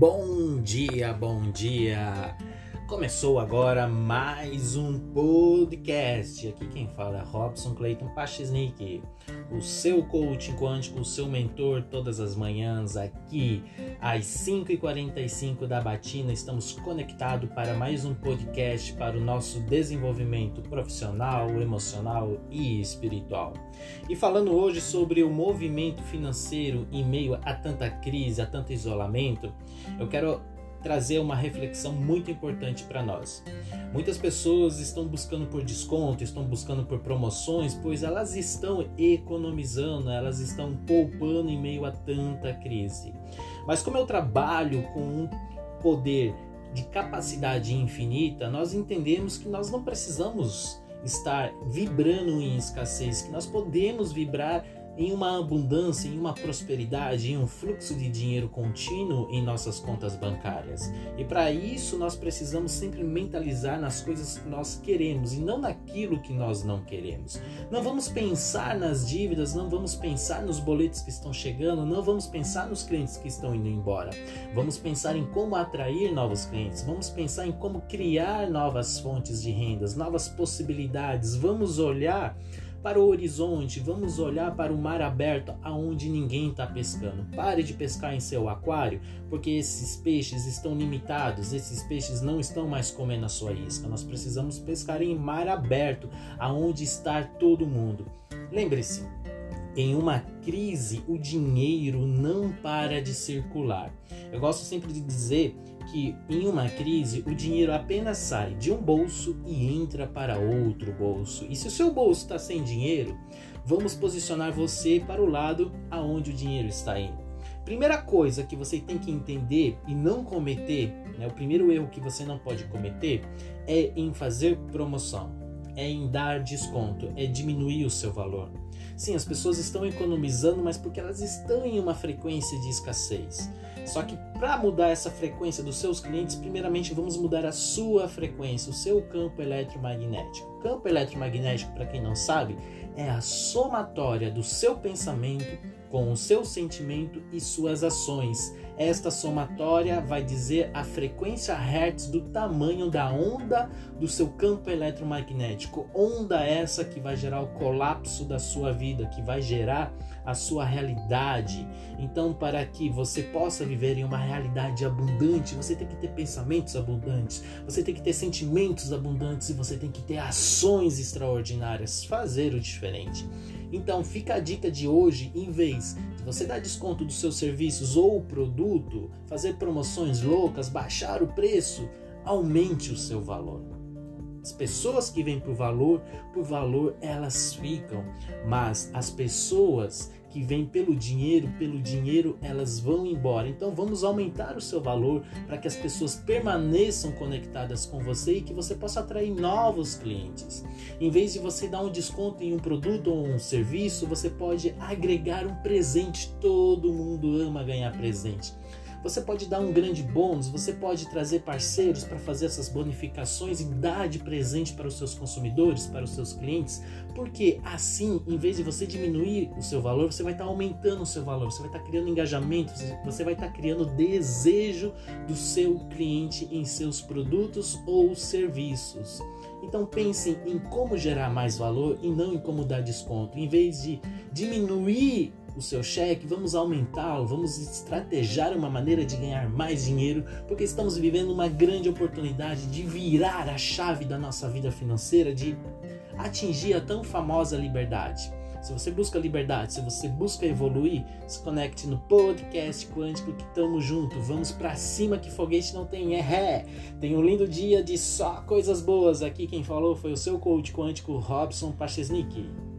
Bom dia, bom dia! Começou agora mais um podcast. Aqui quem fala é Robson Clayton Pachesnik, o seu coaching quântico, o seu mentor todas as manhãs aqui às 5h45 da Batina. Estamos conectados para mais um podcast para o nosso desenvolvimento profissional, emocional e espiritual. E falando hoje sobre o movimento financeiro em meio a tanta crise, a tanto isolamento, eu quero trazer uma reflexão muito importante para nós. Muitas pessoas estão buscando por desconto, estão buscando por promoções, pois elas estão economizando, elas estão poupando em meio a tanta crise. Mas como eu trabalho com um poder de capacidade infinita, nós entendemos que nós não precisamos estar vibrando em escassez, que nós podemos vibrar em uma abundância, em uma prosperidade, em um fluxo de dinheiro contínuo em nossas contas bancárias. E para isso nós precisamos sempre mentalizar nas coisas que nós queremos e não naquilo que nós não queremos. Não vamos pensar nas dívidas, não vamos pensar nos boletos que estão chegando, não vamos pensar nos clientes que estão indo embora. Vamos pensar em como atrair novos clientes, vamos pensar em como criar novas fontes de rendas, novas possibilidades. Vamos olhar para o horizonte, vamos olhar para o mar aberto aonde ninguém está pescando. Pare de pescar em seu aquário, porque esses peixes estão limitados, esses peixes não estão mais comendo a sua isca. Nós precisamos pescar em mar aberto, aonde está todo mundo. Lembre-se, em uma crise, o dinheiro não para de circular. Eu gosto sempre de dizer que em uma crise o dinheiro apenas sai de um bolso e entra para outro bolso. E se o seu bolso está sem dinheiro, vamos posicionar você para o lado aonde o dinheiro está indo. Primeira coisa que você tem que entender e não cometer, né, o primeiro erro que você não pode cometer é em fazer promoção, é em dar desconto, é diminuir o seu valor. Sim, as pessoas estão economizando, mas porque elas estão em uma frequência de escassez. Só que para mudar essa frequência dos seus clientes, primeiramente vamos mudar a sua frequência, o seu campo eletromagnético. O campo eletromagnético, para quem não sabe, é a somatória do seu pensamento com o seu sentimento e suas ações. Esta somatória vai dizer a frequência hertz do tamanho da onda do seu campo eletromagnético. Onda essa que vai gerar o colapso da sua vida, que vai gerar a sua realidade. Então, para que você possa viver em uma realidade abundante, você tem que ter pensamentos abundantes, você tem que ter sentimentos abundantes e você tem que ter ações extraordinárias, fazer o diferente. Então fica a dica de hoje, em vez de você dar desconto dos seus serviços ou produto, fazer promoções loucas, baixar o preço, aumente o seu valor. As pessoas que vêm por valor, por valor elas ficam, mas as pessoas que vêm pelo dinheiro, pelo dinheiro elas vão embora. Então vamos aumentar o seu valor para que as pessoas permaneçam conectadas com você e que você possa atrair novos clientes. Em vez de você dar um desconto em um produto ou um serviço, você pode agregar um presente. Todo mundo ama ganhar presente. Você pode dar um grande bônus, você pode trazer parceiros para fazer essas bonificações e dar de presente para os seus consumidores, para os seus clientes, porque assim, em vez de você diminuir o seu valor, você vai estar aumentando o seu valor, você vai estar criando engajamento, você vai estar criando desejo do seu cliente em seus produtos ou serviços. Então pensem em como gerar mais valor e não em como dar desconto. Em vez de diminuir o seu cheque, vamos aumentá-lo, vamos estrategiar uma maneira de ganhar mais dinheiro, porque estamos vivendo uma grande oportunidade de virar a chave da nossa vida financeira, de atingir a tão famosa liberdade. Se você busca liberdade, se você busca evoluir, se conecte no podcast quântico que tamo junto. Vamos para cima que foguete não tem é ré. Tem um lindo dia de só coisas boas. Aqui quem falou foi o seu coach quântico Robson Pachesnik.